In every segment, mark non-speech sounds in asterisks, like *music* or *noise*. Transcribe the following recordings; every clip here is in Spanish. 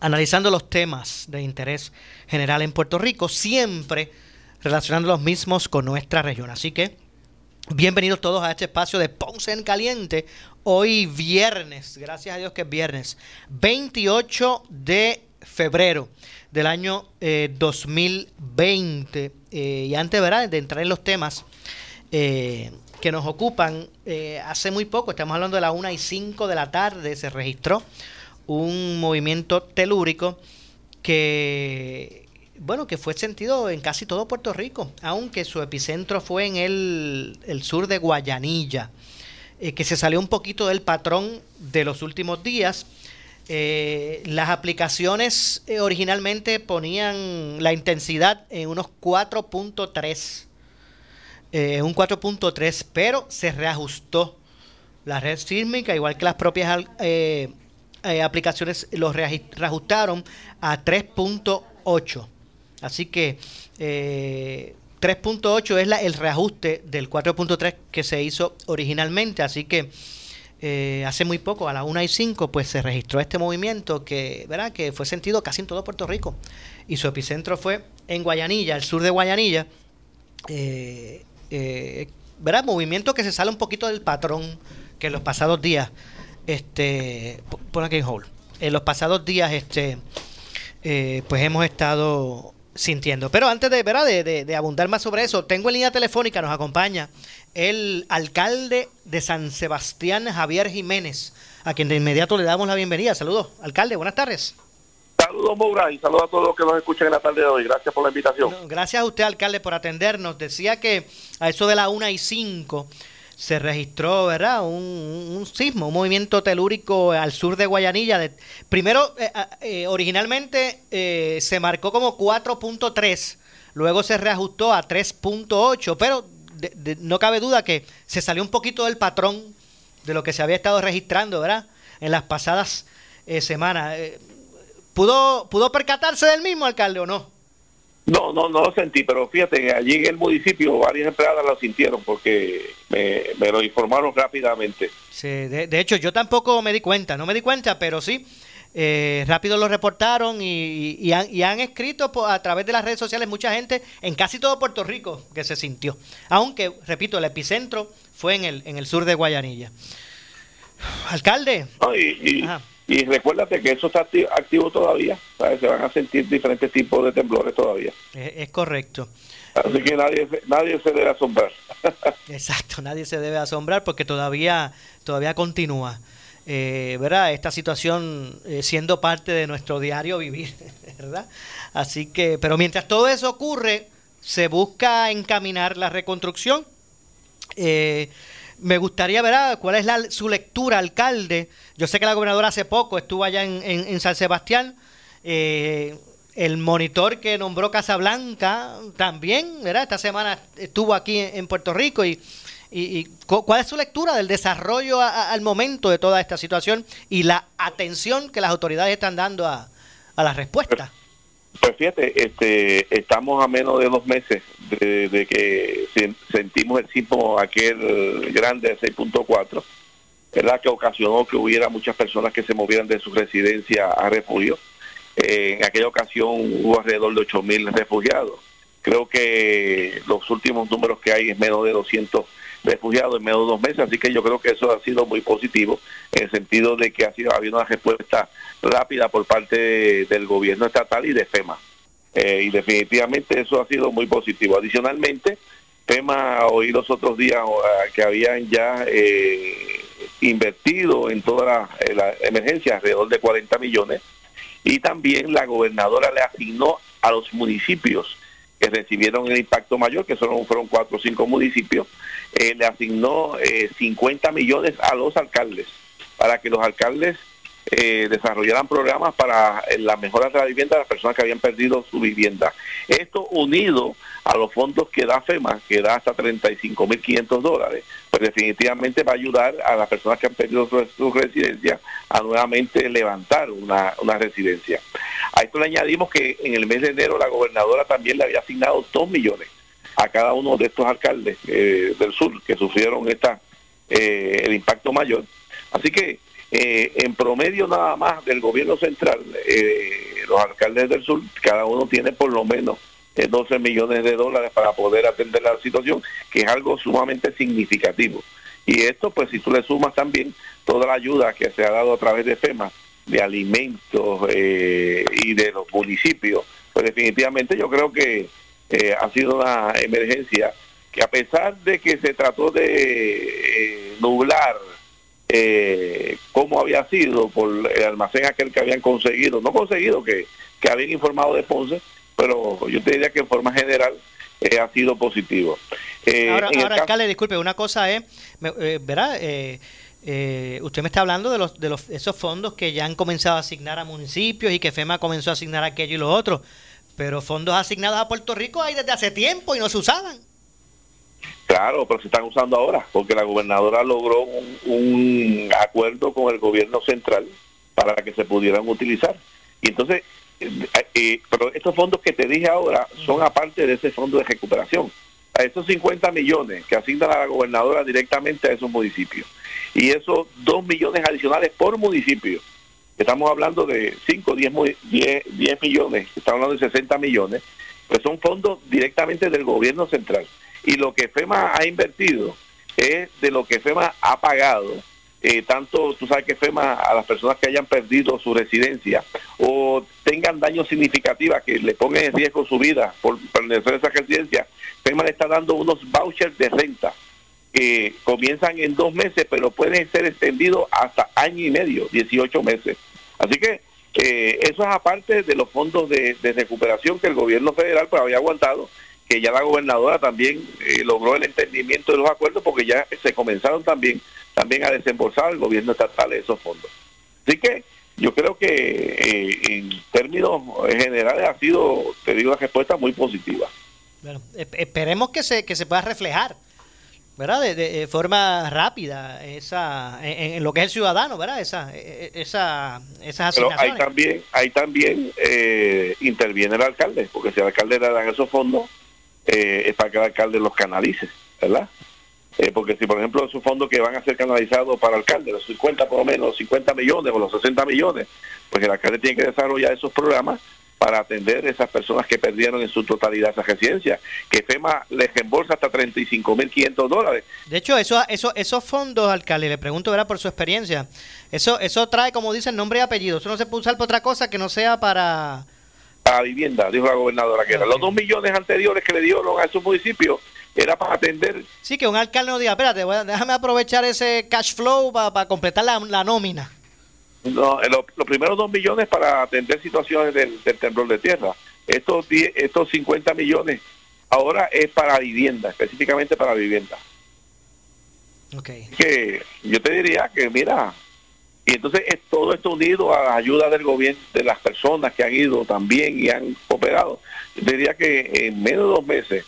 analizando los temas de interés general en Puerto Rico, siempre relacionando los mismos con nuestra región. Así que bienvenidos todos a este espacio de Ponce en Caliente. Hoy viernes, gracias a Dios que es viernes, 28 de febrero del año 2020. Eh, eh, y antes de entrar en los temas eh, que nos ocupan, hace muy poco, estamos hablando de la 1 y 5 de la tarde, se registró un movimiento telúrico que bueno, que fue sentido en casi todo Puerto Rico, aunque su epicentro fue en el, sur de Guayanilla, eh, que se salió un poquito del patrón de los últimos días. Eh, las aplicaciones eh, originalmente ponían la intensidad en unos 4.3, un 4.3, pero se reajustó la red sísmica, igual que las propias aplicaciones, los reajustaron a 3.8. Así que 3.8 eh, es el reajuste del 4.3 que se hizo originalmente. Así que eh, hace muy poco, a las 1 y 5, pues se registró este movimiento que, ¿verdad? que fue sentido casi en todo Puerto Rico. Y su epicentro fue en Guayanilla, el sur de Guayanilla. Eh, ¿verdad? Movimiento que se sale un poquito del patrón que en los pasados días, este, por aquí en hold, en los pasados días, este, pues hemos estado sintiendo. Pero antes de, ¿verdad? De, abundar más sobre eso, tengo en línea telefónica, nos acompaña el alcalde de San Sebastián, Javier Jiménez, a quien de inmediato le damos la bienvenida. Saludos, alcalde, buenas tardes. Saludos, Moura, y saludos a todos los que nos escuchan en la tarde de hoy. Gracias por la invitación. gracias a usted, alcalde, por atendernos. Decía que a eso de la una y cinco se registró, ¿verdad? Un, sismo, un movimiento telúrico al sur de Guayanilla. De, primero, eh, eh, originalmente eh, se marcó como 4.3, luego se reajustó a 3.8, pero no cabe duda que se salió un poquito del patrón de lo que se había estado registrando, ¿verdad? En las pasadas semanas. ¿Pudo, ¿Pudo percatarse del mismo, alcalde, o no? No, no, no lo sentí, pero fíjate, allí en el municipio varias empleadas lo sintieron porque me, lo informaron rápidamente. Sí, de, hecho yo tampoco me di cuenta, no me di cuenta, pero sí, eh, rápido lo reportaron y, y, han, escrito a través de las redes sociales mucha gente en casi todo Puerto Rico que se sintió. Aunque, repito, el epicentro fue en el, en el sur de Guayanilla. Alcalde. Y recuérdate que eso está activo, todavía, se van a sentir diferentes tipos de temblores todavía. Es, correcto. Así que nadie, nadie se debe asombrar. *laughs* Exacto, nadie se debe asombrar porque todavía, todavía continúa. Eh, ¿verdad? Esta situación eh, siendo parte de nuestro diario vivir, *laughs* ¿verdad? Así que, pero mientras todo eso ocurre, se busca encaminar la reconstrucción. Eh, me gustaría ver cuál es su lectura, alcalde. Yo sé que la gobernadora hace poco estuvo allá en, San Sebastián. Eh, el monitor que nombró Casablanca también, ¿verdad? Esta semana estuvo aquí en, Puerto Rico y, ¿cuál es su lectura del desarrollo al momento de toda esta situación y la atención que las autoridades están dando a, a la respuesta? Pues fíjate, este, estamos a menos de dos meses de, que sentimos el sismo aquel grande de 6.4, ¿verdad? Que ocasionó que hubiera muchas personas que se movieran de su residencia a refugio. Eh, en aquella ocasión hubo alrededor de 8.000 refugiados. Creo que los últimos números que hay es menos de 200 refugiados en menos de dos meses, así que yo creo que eso ha sido muy positivo en el sentido de que ha sido ha habido una respuesta rápida por parte del gobierno estatal y de FEMA. Eh, y definitivamente eso ha sido muy positivo. Adicionalmente, FEMA oí los otros días que habían ya eh, invertido en toda la, emergencia alrededor de 40 millones y también la gobernadora le asignó a los municipios recibieron el impacto mayor, que solo fueron cuatro o cinco municipios, eh, le asignó 50 millones a los alcaldes para que los alcaldes eh, desarrollaran programas para eh, la mejora de la vivienda de las personas que habían perdido su vivienda. Esto unido a los fondos que da FEMA, que da hasta 35.500 dólares, pues definitivamente va a ayudar a las personas que han perdido su, residencia a nuevamente levantar una, residencia. A esto le añadimos que en el mes de enero la gobernadora también le había asignado 2 millones a cada uno de estos alcaldes eh, del sur que sufrieron esta eh, el impacto mayor. Así que eh, en promedio nada más del gobierno central, eh, los alcaldes del sur, cada uno tiene por lo menos 12 eh, millones de dólares para poder atender la situación, que es algo sumamente significativo. Y esto, pues si tú le sumas también toda la ayuda que se ha dado a través de FEMA, de alimentos y de los municipios, pues definitivamente yo creo que ha sido una emergencia que a pesar de que se trató de nublar eh, cómo había sido por el almacén aquel que habían conseguido, no conseguido, que, que habían informado de Ponce, pero yo te diría que en forma general eh, ha sido positivo. Eh, ahora, alcalde, disculpe, una cosa es, eh, ¿verdad? usted me está hablando de los de los esos fondos que ya han comenzado a asignar a municipios y que FEMA comenzó a asignar aquello y lo otro, pero fondos asignados a Puerto Rico hay desde hace tiempo y no se usaban. Claro, pero se están usando ahora, porque la gobernadora logró un, acuerdo con el gobierno central para que se pudieran utilizar. Y entonces, eh, eh, pero estos fondos que te dije ahora son aparte de ese fondo de recuperación. A esos 50 millones que asignan a la gobernadora directamente a esos municipios. Y esos 2 millones adicionales por municipio. Estamos hablando de 5, 10, 10, 10 millones, estamos hablando de 60 millones, pues son fondos directamente del gobierno central y lo que FEMA ha invertido es de lo que FEMA ha pagado. Eh, tanto tú sabes que FEMA a las personas que hayan perdido su residencia o tengan daños significativos que le pongan en riesgo su vida por pertenecer a esa residencia, FEMA le está dando unos vouchers de renta que comienzan en dos meses, pero pueden ser extendidos hasta año y medio, 18 meses. Así que eh, eso es aparte de los fondos de, de recuperación que el gobierno federal pues, había aguantado que ya la gobernadora también eh, logró el entendimiento de los acuerdos porque ya se comenzaron también también a desembolsar el gobierno estatal esos fondos. Así que yo creo que eh, en términos generales ha sido, te digo, una respuesta muy positiva. Bueno, esperemos que se, que se pueda reflejar, ¿verdad? De, forma rápida esa en, lo que es el ciudadano, ¿verdad? Esa, e, e, esa, esas. Pero ahí también, ahí también eh, interviene el alcalde, porque si al alcalde le dan esos fondos, eh, es para que el alcalde los canalice, ¿verdad? Eh, porque si, por ejemplo, esos fondos que van a ser canalizados para el alcalde, los 50 por lo menos, 50 millones o los 60 millones, pues el alcalde tiene que desarrollar esos programas para atender a esas personas que perdieron en su totalidad esa residencia, que FEMA les reembolsa hasta 35.500 dólares. De hecho, eso, eso, esos fondos, alcalde, le pregunto ¿verdad? por su experiencia, eso, eso trae, como dicen, nombre y apellido, eso no se puede usar para otra cosa que no sea para a vivienda, dijo la gobernadora, que eran los dos millones anteriores que le dieron a esos municipios era para atender. Sí, que un alcalde no diga, espérate, déjame aprovechar ese cash flow para, completar la, nómina. No, eh, los primeros dos millones para atender situaciones del, temblor de tierra. Estos, estos 50 millones ahora es para vivienda, específicamente para vivienda. Okay. Que yo te diría que, mira, y entonces es todo esto unido a la ayuda del gobierno, de las personas que han ido también y han cooperado. Yo diría que en menos de dos meses,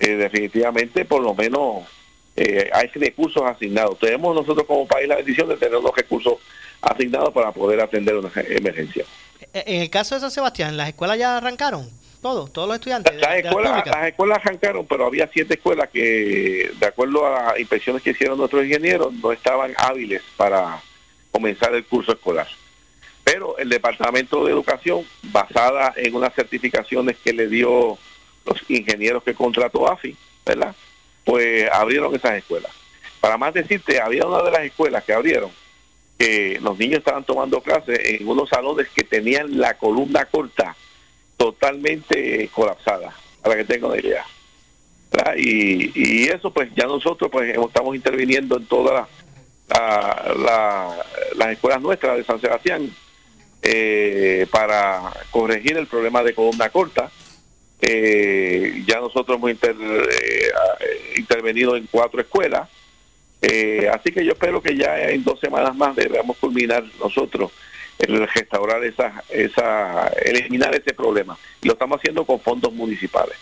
eh, definitivamente por lo menos eh, hay recursos asignados. Tenemos nosotros como país la bendición de tener los recursos asignados para poder atender una emergencia. Eh, en el caso de San Sebastián, ¿las escuelas ya arrancaron? Todos, todos los estudiantes. Las, escuelas, las escuelas arrancaron, pero había siete escuelas que, de acuerdo a las inspecciones que hicieron nuestros ingenieros, no estaban hábiles para comenzar el curso escolar. Pero el Departamento de Educación, basada en unas certificaciones que le dio los ingenieros que contrató AFI, ¿verdad? Pues abrieron esas escuelas. Para más decirte, había una de las escuelas que abrieron que los niños estaban tomando clases en unos salones que tenían la columna corta totalmente colapsada, para que tengan una idea. Y, y eso pues ya nosotros pues estamos interviniendo en todas las escuelas nuestras de San Sebastián eh, para corregir el problema de columna corta. Eh, ya nosotros hemos eh, intervenido en cuatro escuelas, así que yo espero que ya en dos semanas más debamos culminar nosotros el restaurar esa, esa, eliminar ese problema. Y lo estamos haciendo con fondos municipales.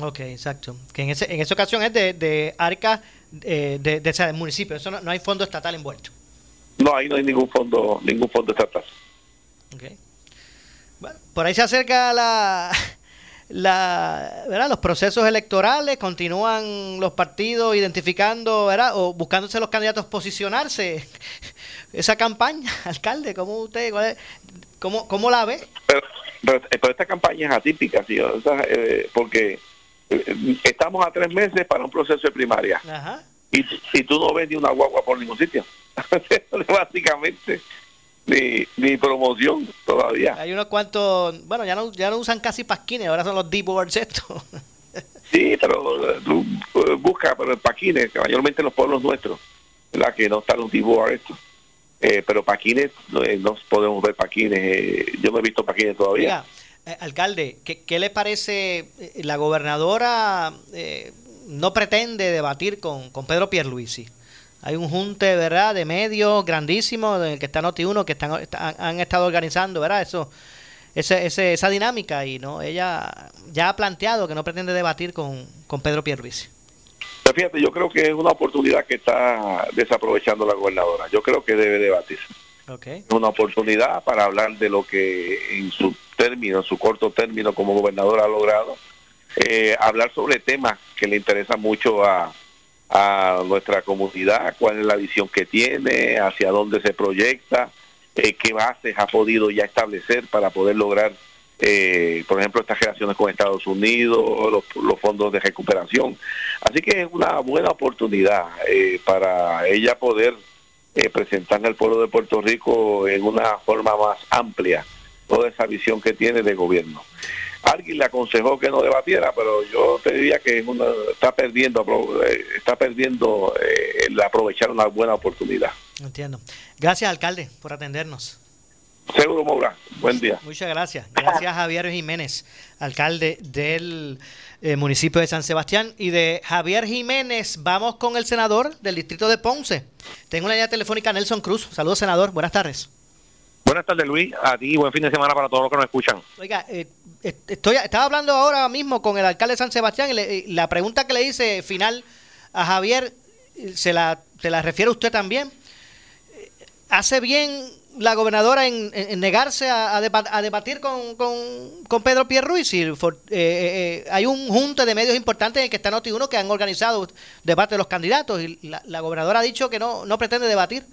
Ok, exacto. Que en, ese, en esa ocasión es de, de ARCA de, de, municipio, eso no, hay fondo estatal envuelto. No, ahí no hay ningún fondo, ningún fondo estatal. Okay. Bueno, por ahí se acerca la, la, ¿verdad? los procesos electorales, continúan los partidos identificando, ¿verdad? o buscándose los candidatos posicionarse. *laughs* Esa campaña, *laughs* alcalde, ¿cómo usted, cómo, cómo la ve? Pero, pero, esta campaña es atípica, tío, eh, porque eh, estamos a tres meses para un proceso de primaria. Ajá. Y, y tú no ves ni una guagua por ningún sitio. *laughs* Básicamente ni, ni promoción todavía. Hay unos cuantos, bueno, ya no, ya no usan casi pasquines, ahora son los D-boards estos. *laughs* sí, pero eh, tú eh, buscas pero paquines, que mayormente en los pueblos nuestros, la que no están los D-boards estos. Eh, pero paquines, no, no, podemos ver paquines, yo no he visto paquines todavía. Alcalde, ¿qué, ¿qué, le parece? La gobernadora no pretende debatir con, con Pedro Pierluisi hay un junte, ¿verdad?, de medios grandísimos, en el que está Noti1, que están, han estado organizando, ¿verdad?, eso, ese, esa dinámica y no ella ya ha planteado que no pretende debatir con, con Pedro Pierluisi. Fíjate, yo creo que es una oportunidad que está desaprovechando la gobernadora. Yo creo que debe debatir. Okay. Una oportunidad para hablar de lo que en su término, en su corto término como gobernadora ha logrado. Eh, hablar sobre temas que le interesan mucho a, a nuestra comunidad, cuál es la visión que tiene, hacia dónde se proyecta, eh, qué bases ha podido ya establecer para poder lograr, eh, por ejemplo, estas relaciones con Estados Unidos, los, fondos de recuperación. Así que es una buena oportunidad eh, para ella poder presentar al pueblo de Puerto Rico en una forma más amplia toda esa visión que tiene de gobierno alguien le aconsejó que no debatiera, pero yo te diría que está perdiendo, eh, está perdiendo eh, el aprovechar una buena oportunidad. Entiendo. Gracias, alcalde, por atendernos. Seguro, Moura. Buen día. Muchas gracias. Gracias, Javier Jiménez, alcalde del eh, municipio de San Sebastián. Y de Javier Jiménez, vamos con el senador del distrito de Ponce. Tengo una línea telefónica, Nelson Cruz. Saludos, senador. Buenas tardes. Buenas tardes, Luis. A ti, buen fin de semana para todos los que nos escuchan. Oiga, eh, estoy, estaba hablando ahora mismo con el alcalde de San Sebastián y, la pregunta que le hice final a Javier, se la, se la refiere usted también. ¿Hace bien la gobernadora en, negarse a, debatir con, con, Pedro Pierruiz? Eh, eh, eh, hay un junte de medios importantes en el que está Noti1 que han organizado debate de los candidatos y la, gobernadora ha dicho que no, no pretende debatir.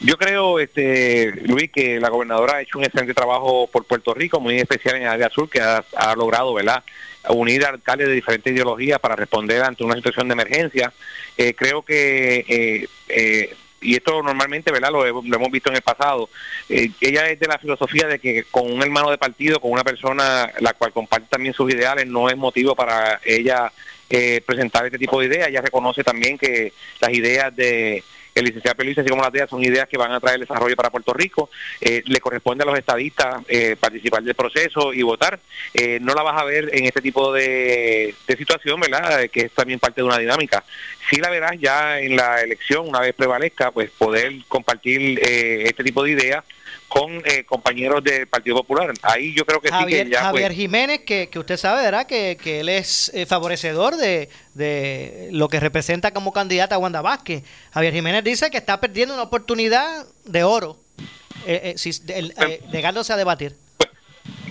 Yo creo, este, Luis, que la gobernadora ha hecho un excelente trabajo por Puerto Rico, muy especial en el área sur, que ha, logrado, ¿verdad?, unir alcaldes de diferentes ideologías para responder ante una situación de emergencia. Eh, creo que, eh, y esto normalmente, ¿verdad?, lo, hemos visto en el pasado, ella es de la filosofía de que con un hermano de partido, con una persona la cual comparte también sus ideales, no es motivo para ella presentar este tipo de ideas. Ella reconoce también que las ideas de el licenciado Pérez, así como las ideas, son ideas que van a traer desarrollo para Puerto Rico. Eh, le corresponde a los estadistas eh, participar del proceso y votar. Eh, no la vas a ver en este tipo de, de situación, ¿verdad? Que es también parte de una dinámica. Sí la verás ya en la elección, una vez prevalezca, pues poder compartir este tipo de ideas con eh, compañeros del Partido Popular. Ahí yo creo que sí que ya... Javier Jiménez, que, que, usted sabe, ¿verdad? Que, que él es eh, favorecedor de, de lo que representa como candidata a Wanda Vázquez. Javier Jiménez dice que está perdiendo una oportunidad de oro, eh, si, negándose a debatir. Pues,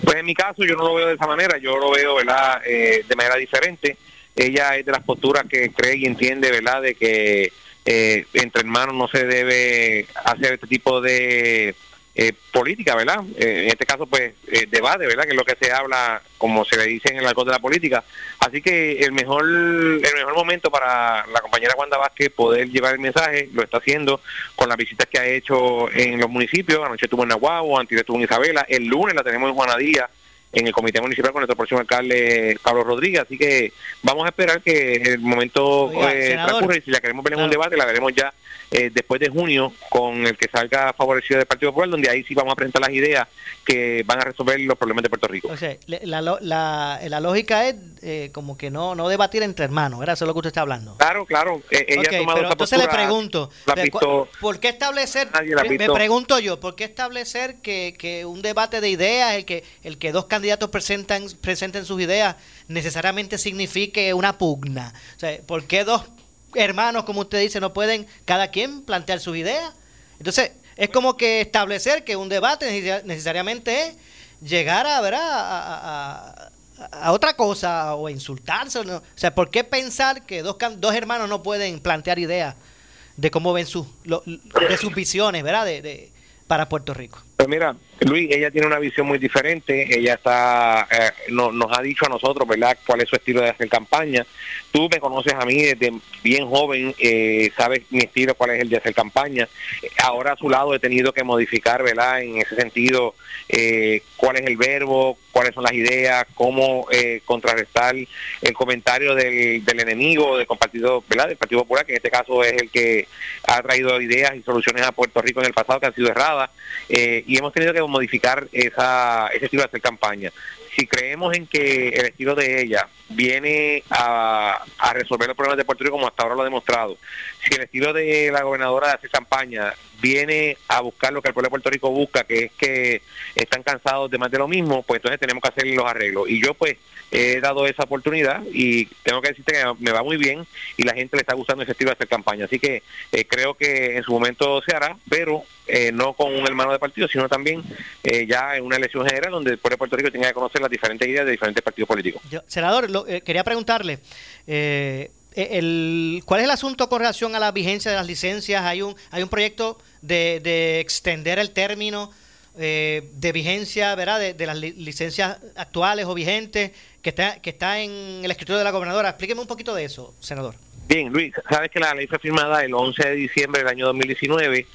pues, en mi caso yo no lo veo de esa manera, yo lo veo, ¿verdad? de manera diferente. Ella es de las posturas que cree y entiende, ¿verdad? De que entre hermanos no se debe hacer este tipo de eh, política, ¿verdad? Eh, en este caso, pues, eh, debate, ¿verdad? Que es lo que se habla, como se le dice en el arco de la política. Así que el mejor el mejor momento para la compañera Wanda Vázquez poder llevar el mensaje lo está haciendo con las visitas que ha hecho en los municipios. Anoche estuvo en Nahuatl, antes estuvo en Isabela. El lunes la tenemos en Juanadía en el comité municipal con nuestro próximo alcalde Pablo Rodríguez. Así que vamos a esperar que el momento eh, transcurra y si la queremos ver en un debate, la veremos ya eh, después de junio con el que salga favorecido del Partido Popular, donde ahí sí vamos a presentar las ideas que van a resolver los problemas de Puerto Rico. O sea, la, la, la, lógica es eh, como que no no debatir entre hermanos, ¿verdad? Eso es lo que usted está hablando. Claro, claro. Eh, ella ha tomado entonces le pregunto, ¿por qué establecer, me pregunto yo, ¿por qué establecer que, que un debate de ideas, el que, el que dos candidatos presentan, presenten sus ideas, necesariamente signifique una pugna? O sea, ¿por qué dos hermanos, como usted dice, no pueden cada quien plantear sus ideas. Entonces, es como que establecer que un debate necesariamente es llegar a, ¿verdad? A, otra cosa o insultarse. O sea, ¿por qué pensar que dos, dos hermanos no pueden plantear ideas de cómo ven sus, de sus visiones, ¿verdad? De, de, para Puerto Rico. Pues mira, Luis, ella tiene una visión muy diferente. Ella está, eh, no, nos ha dicho a nosotros, ¿verdad?, cuál es su estilo de hacer campaña. Tú me conoces a mí desde bien joven, eh, sabes mi estilo, cuál es el de hacer campaña. Ahora a su lado he tenido que modificar, ¿verdad?, en ese sentido, eh, cuál es el verbo, cuáles son las ideas, cómo eh, contrarrestar el comentario del, del enemigo, del partido, ¿verdad?, del Partido Popular, que en este caso es el que ha traído ideas y soluciones a Puerto Rico en el pasado que han sido erradas. Y hemos tenido que modificar esa, ese estilo de hacer campaña. Si creemos en que el estilo de ella viene a, a resolver los problemas de Puerto Rico como hasta ahora lo ha demostrado, si el estilo de la gobernadora de campaña viene a buscar lo que el pueblo de Puerto Rico busca, que es que están cansados de más de lo mismo, pues entonces tenemos que hacer los arreglos. Y yo pues he dado esa oportunidad y tengo que decirte que me va muy bien y la gente le está gustando ese estilo de hacer campaña. Así que eh, creo que en su momento se hará, pero eh, no con un hermano de partido, sino también eh, ya en una elección general donde el pueblo de Puerto Rico tenga que conocer las diferentes ideas de diferentes partidos políticos. senador, quería preguntarle, el, ¿cuál es el asunto con relación a la vigencia de las licencias? Hay un, hay un proyecto de, de extender el término eh, de vigencia, ¿verdad? De, las licencias actuales o vigentes que está, que está en el escritorio de la gobernadora. Explíqueme un poquito de eso, senador. Bien, Luis, sabes que la ley fue firmada el 11 de diciembre del año 2019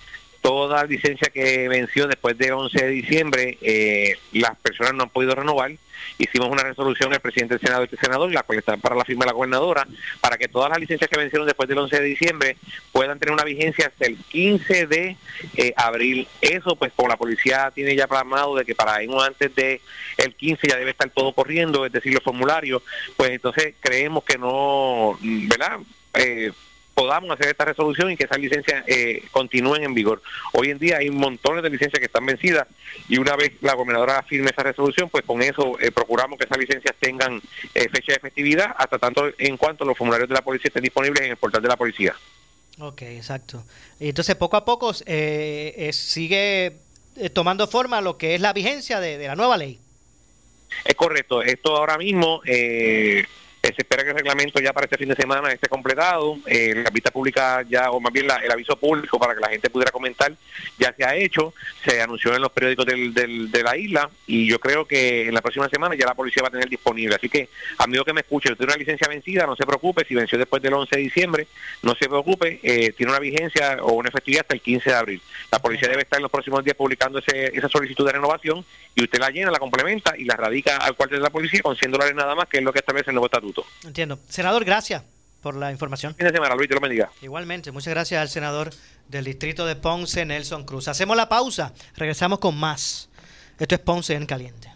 toda licencia que venció después del 11 de diciembre, eh, las personas no han podido renovar. Hicimos una resolución el presidente del Senado y senador, la cual está para la firma de la gobernadora, para que todas las licencias que vencieron después del 11 de diciembre puedan tener una vigencia hasta el 15 de eh, abril. Eso, pues, como la policía tiene ya plasmado de que para ir antes de el 15 ya debe estar todo corriendo, es decir, los formularios, pues entonces creemos que no, ¿verdad? Eh, podamos hacer esta resolución y que esas licencias eh, continúen en vigor. Hoy en día hay montones de licencias que están vencidas y una vez la gobernadora firme esa resolución, pues con eso eh, procuramos que esas licencias tengan eh, fecha de efectividad hasta tanto en cuanto los formularios de la policía estén disponibles en el portal de la policía. Ok, exacto. Y entonces poco a poco sigue tomando forma lo que es la vigencia de, de la nueva ley. Es correcto. Esto ahora mismo... Eh, eh, se espera que el reglamento ya para este fin de semana esté completado. Eh, la vista pública ya, o más bien el aviso público para que la gente pudiera comentar, ya se ha hecho. Se anunció en los periódicos de la isla y yo creo que en la próxima semana ya la policía va a tener disponible. Así que, amigo que me escuche, usted tiene una licencia vencida, no se preocupe. Si venció después del 11 de diciembre, no se preocupe. Eh, tiene una vigencia o una efectividad hasta el 15 de abril. La policía debe estar en los próximos días publicando esa solicitud de renovación y usted la llena, la complementa y la radica al cuartel de la policía con 100 dólares nada más, que es lo que establece el nuevo estatuto. Entiendo. Senador, gracias por la información. Fin de semana, Luis, te lo bendiga. Igualmente, muchas gracias al senador del distrito de Ponce, Nelson Cruz. Hacemos la pausa, regresamos con más. Esto es Ponce en Caliente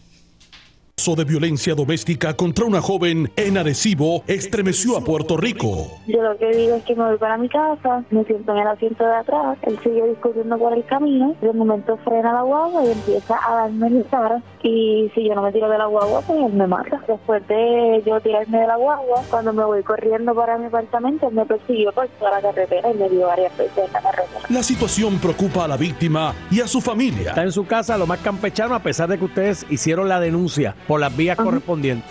de violencia doméstica contra una joven en Arecibo estremeció a Puerto Rico. Yo lo que digo es que me voy para mi casa, me siento en el asiento de atrás, él sigue discutiendo por el camino, de momento frena la guagua y empieza a darme el cara y si yo no me tiro de la guagua, pues él me mata. Después de yo tirarme de la guagua, cuando me voy corriendo para mi apartamento, él me persiguió por toda la carretera y me dio varias veces en la carretera. La situación preocupa a la víctima y a su familia. Está en su casa lo más campechano a pesar de que ustedes hicieron la denuncia por las vías correspondientes.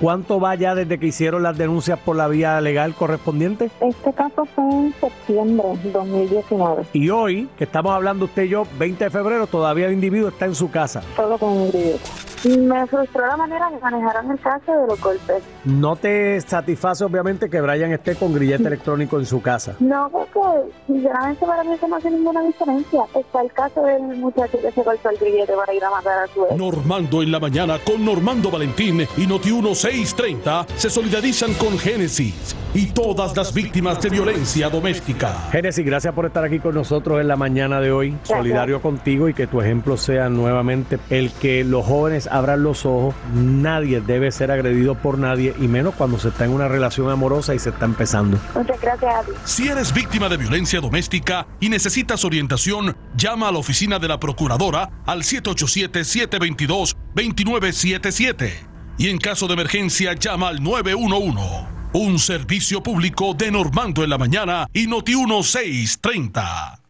¿Cuánto va ya desde que hicieron las denuncias por la vía legal correspondiente? Este caso fue en septiembre de 2019. Y hoy, que estamos hablando usted y yo, 20 de febrero, todavía el individuo está en su casa. Solo con un individuo. Me frustró la manera que manejaron el caso de los golpes. ¿No te satisface obviamente que Brian esté con grillete electrónico en su casa? No, porque sinceramente para mí eso no hace ninguna diferencia. Está el caso del muchacho que se golpeó el grillete para ir a matar a su ex. Normando en la mañana con Normando Valentín y Noti 1630 se solidarizan con Génesis y todas las víctimas de violencia doméstica. Génesis, gracias por estar aquí con nosotros en la mañana de hoy. Solidario contigo y que tu ejemplo sea nuevamente el que los jóvenes abran los ojos. Nadie debe ser agredido por nadie y menos cuando se está en una relación amorosa y se está empezando. Muchas gracias a ti. Si eres víctima de violencia doméstica y necesitas orientación, llama a la oficina de la Procuradora al 787-722-2977. Y en caso de emergencia, llama al 911. Un servicio público de Normando en la mañana y Noti 1630.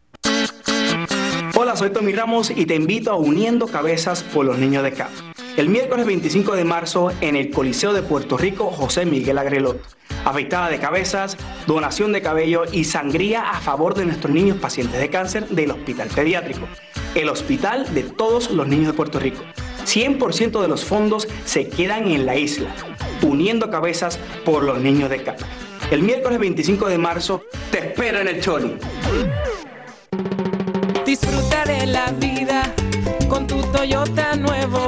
Hola, soy Tommy Ramos y te invito a Uniendo Cabezas por los Niños de CAP. El miércoles 25 de marzo en el Coliseo de Puerto Rico José Miguel Agrelot. Afeitada de cabezas, donación de cabello y sangría a favor de nuestros niños pacientes de cáncer del Hospital Pediátrico. El hospital de todos los niños de Puerto Rico. 100% de los fondos se quedan en la isla, uniendo cabezas por los niños de CAP. El miércoles 25 de marzo te espero en el Choli. Disfruta de la vida con tu Toyota nuevo,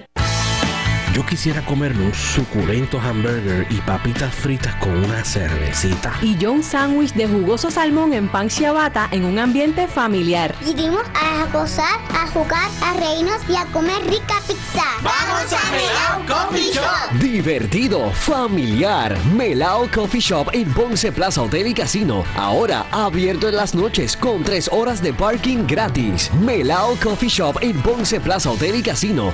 Yo quisiera comerme un suculento hamburger y papitas fritas con una cervecita. Y yo un sándwich de jugoso salmón en pan ciabatta en un ambiente familiar. Vinimos a gozar, a jugar, a reírnos y a comer rica pizza. ¡Vamos a Melao Coffee Shop! Divertido, familiar. Melao Coffee Shop en Ponce Plaza Hotel y Casino. Ahora abierto en las noches con tres horas de parking gratis. Melao Coffee Shop en Ponce Plaza Hotel y Casino.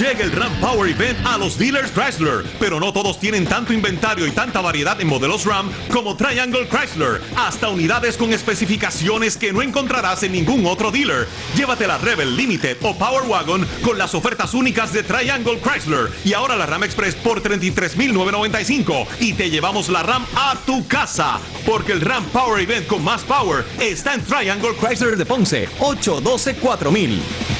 Llega el Ram Power Event a los dealers Chrysler, pero no todos tienen tanto inventario y tanta variedad en modelos Ram como Triangle Chrysler, hasta unidades con especificaciones que no encontrarás en ningún otro dealer. Llévate la Rebel Limited o Power Wagon con las ofertas únicas de Triangle Chrysler y ahora la Ram Express por 33.995 y te llevamos la Ram a tu casa, porque el Ram Power Event con más power está en Triangle Chrysler de Ponce, 812 4000.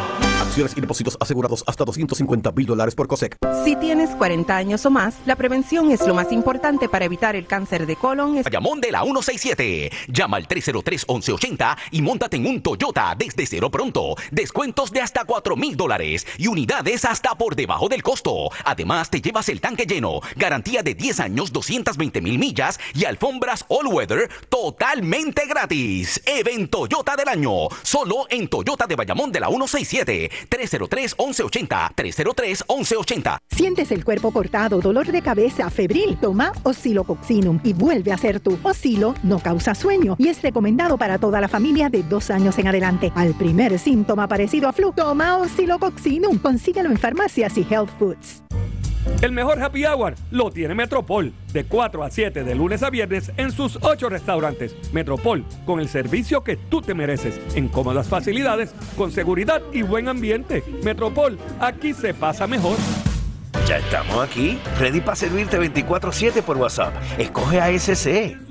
Acciones y depósitos asegurados hasta 250 mil dólares por COSEC. Si tienes 40 años o más, la prevención es lo más importante para evitar el cáncer de colon. Bayamón de la 167. Llama al 303-1180 y montate en un Toyota desde cero pronto. Descuentos de hasta 4 mil dólares y unidades hasta por debajo del costo. Además, te llevas el tanque lleno, garantía de 10 años, 220 mil millas y alfombras all weather totalmente gratis. Evento Toyota del año. Solo en Toyota de Bayamón de la 167. 303-1180. 303-1180. Sientes el cuerpo cortado, dolor de cabeza, febril. Toma Oscilococcinum y vuelve a ser tú. Oscilo no causa sueño y es recomendado para toda la familia de dos años en adelante. Al primer síntoma parecido a flu, toma Oscilococcinum. Consíguelo en farmacias y health foods. El mejor happy hour lo tiene Metropol, de 4 a 7 de lunes a viernes en sus 8 restaurantes. Metropol, con el servicio que tú te mereces, en cómodas facilidades, con seguridad y buen ambiente. Metropol, aquí se pasa mejor. Ya estamos aquí, ready para servirte 24-7 por WhatsApp. Escoge ASC.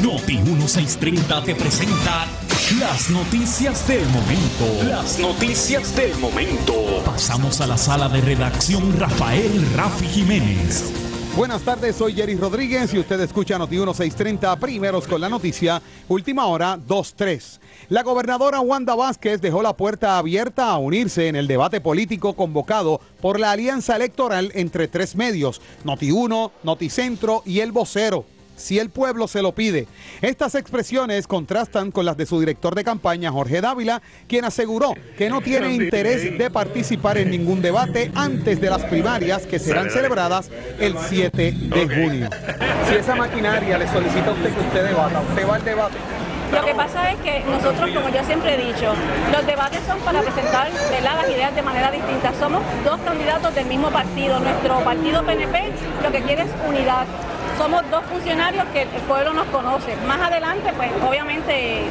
Noti 1630 te presenta las noticias del momento. Las noticias del momento. Pasamos a la sala de redacción Rafael Rafi Jiménez. Buenas tardes, soy Jerry Rodríguez y usted escucha Noti 1630, primeros con la noticia, última hora 2-3. La gobernadora Wanda Vázquez dejó la puerta abierta a unirse en el debate político convocado por la alianza electoral entre tres medios, Noti 1, Noti Centro y El Vocero si el pueblo se lo pide. Estas expresiones contrastan con las de su director de campaña, Jorge Dávila, quien aseguró que no tiene interés de participar en ningún debate antes de las primarias que serán celebradas el 7 de junio. Si esa maquinaria le solicita a usted que usted debata, ¿usted va al debate? Lo que pasa es que nosotros, como yo siempre he dicho, los debates son para presentar las ideas de manera distinta. Somos dos candidatos del mismo partido. Nuestro partido PNP lo que quiere es unidad somos dos funcionarios que el pueblo nos conoce. Más adelante, pues obviamente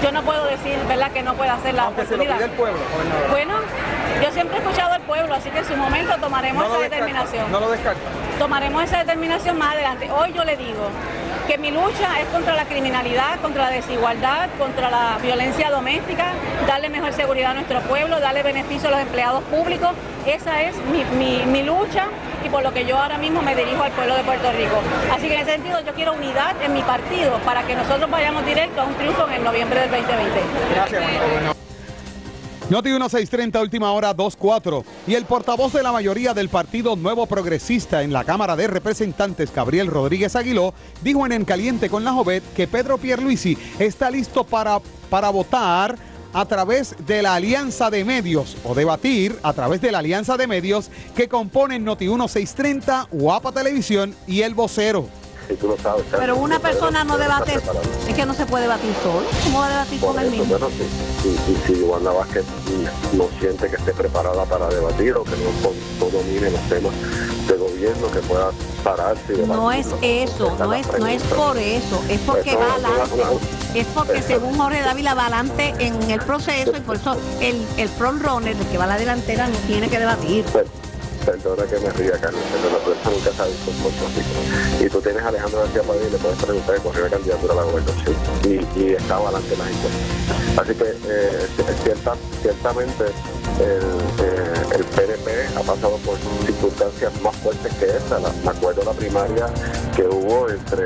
yo no puedo decir, ¿verdad?, que no pueda hacer la Aunque oportunidad. Se lo pide el pueblo. Bueno, yo siempre he escuchado al pueblo, así que en su momento tomaremos esa determinación. No lo descarto. Tomaremos esa determinación más adelante. Hoy yo le digo, que mi lucha es contra la criminalidad, contra la desigualdad, contra la violencia doméstica, darle mejor seguridad a nuestro pueblo, darle beneficio a los empleados públicos. Esa es mi, lucha y por lo que yo ahora mismo me dirijo al pueblo de Puerto Rico. Así que en ese sentido yo quiero unidad en mi partido para que nosotros vayamos directo a un triunfo en el noviembre del 2020. Gracias. Noti 1630, última hora 24. Y el portavoz de la mayoría del Partido Nuevo Progresista en la Cámara de Representantes, Gabriel Rodríguez Aguiló, dijo en En Caliente con la Jovet que Pedro Pierluisi está listo para, para votar a través de la alianza de medios o debatir a través de la alianza de medios que componen Noti 1630, Guapa Televisión y El Vocero. Pero una persona no debate, es que no se puede debatir solo. ¿Cómo va a debatir con él mismo? Bueno, si, si, si Wanda Vázquez no siente que esté preparada para debatir o que no, domine los temas de gobierno, que pueda pararse y No es eso, no es, no es por eso, es porque va adelante. Es porque según Jorge Dávila va adelante en el proceso y por eso el, el front runner, el que va a la delantera, no tiene que debatir. Perdona que me ría, Carlos, pero la prensa nunca con Puerto Rico. Y tú tienes a Alejandro García Padilla y le puedes preguntar que corrió la candidatura a la gobernación. Y, y estaba adelante la gente. Así que, eh, cierta, ciertamente, el, eh, PNP ha pasado por circunstancias más fuertes que esta. me acuerdo la primaria que hubo entre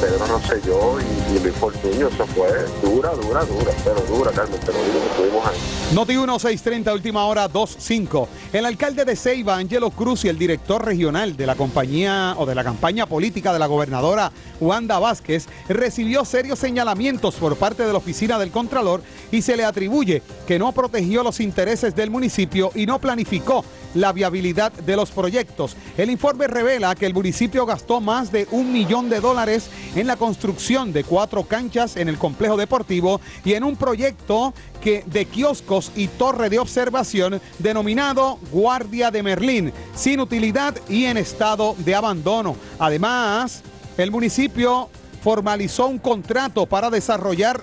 Pedro Rosselló y, y Luis Fortuño. Eso fue dura, dura, dura, pero dura, Carmen, te lo digo, estuvimos ahí. Noti 1630, última hora 25. El alcalde de Ceiba, Angelo Cruz, y el director regional de la compañía o de la campaña política de la gobernadora Wanda Vázquez recibió serios señalamientos por parte de la oficina del Contralor y se le atribuye que no protegió los intereses del municipio y no planificó la viabilidad de los proyectos. El informe revela que el municipio gastó más de un millón de dólares en la construcción de cuatro canchas en el complejo deportivo y en un proyecto que, de kioscos y torre de observación denominado Guardia de Merlín, sin utilidad y en estado de abandono. Además, el municipio formalizó un contrato para desarrollar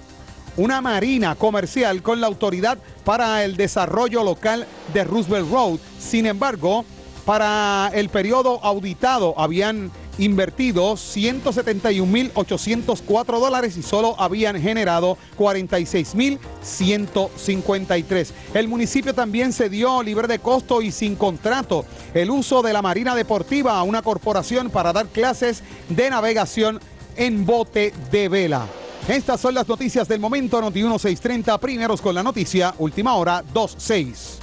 una marina comercial con la Autoridad para el Desarrollo Local de Roosevelt Road. Sin embargo, para el periodo auditado habían invertido 171.804 dólares y solo habían generado 46.153. El municipio también se dio libre de costo y sin contrato el uso de la Marina Deportiva a una corporación para dar clases de navegación en bote de vela. Estas son las noticias del momento. Noti 1630, primeros con la noticia, última hora 26.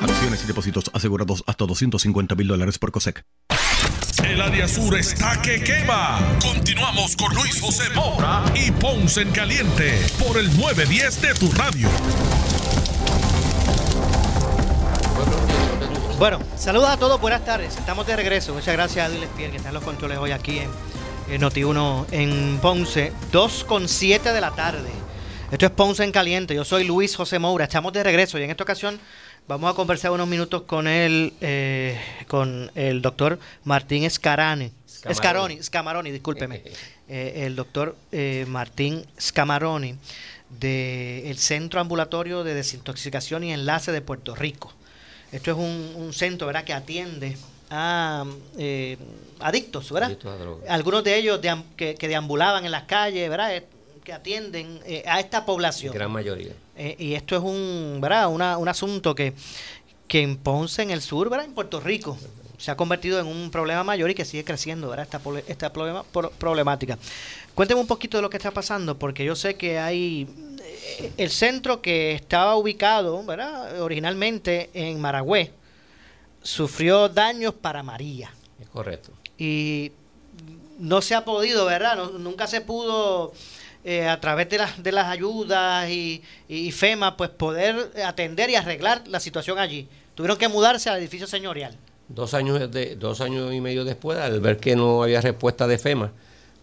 Y depósitos asegurados hasta 250 mil dólares por COSEC. El área sur está que quema. Continuamos con Luis José Moura y Ponce en Caliente por el 910 de tu radio. Bueno, saludos a todos, buenas tardes. Estamos de regreso. Muchas gracias a Diles Pierre, que está en los controles hoy aquí en, en Noti1 en Ponce. 2 con 7 de la tarde. Esto es Ponce en Caliente. Yo soy Luis José Moura. Estamos de regreso y en esta ocasión Vamos a conversar unos minutos con el, eh, con el doctor Martín Escarani. Scamaroni, Scamaroni, discúlpeme. *laughs* Eh, el doctor eh, Martín Scamaroni del Centro Ambulatorio de Desintoxicación y Enlace de Puerto Rico. Esto es un, centro ¿verdad? que atiende a adictos, ¿verdad? Algunos de ellos que, que, deambulaban en las calles, ¿verdad? Que atienden a esta población. Gran mayoría. Eh, y esto es un, ¿verdad? un asunto que, que en Ponce, en el sur, ¿verdad? en Puerto Rico, se ha convertido en un problema mayor y que sigue creciendo ¿verdad? esta, esta problema, problemática. Cuénteme un poquito de lo que está pasando, porque yo sé que hay eh, el centro que estaba ubicado ¿verdad? originalmente en Maragüé, sufrió daños para María. Es correcto. Y no se ha podido, ¿verdad? nunca se pudo eh, a través de, las de las ayudas y, FEMA, pues poder atender y arreglar la situación allí. Tuvieron que mudarse al edificio señorial. Dos años, de, dos años y medio después, al ver que no había respuesta de FEMA,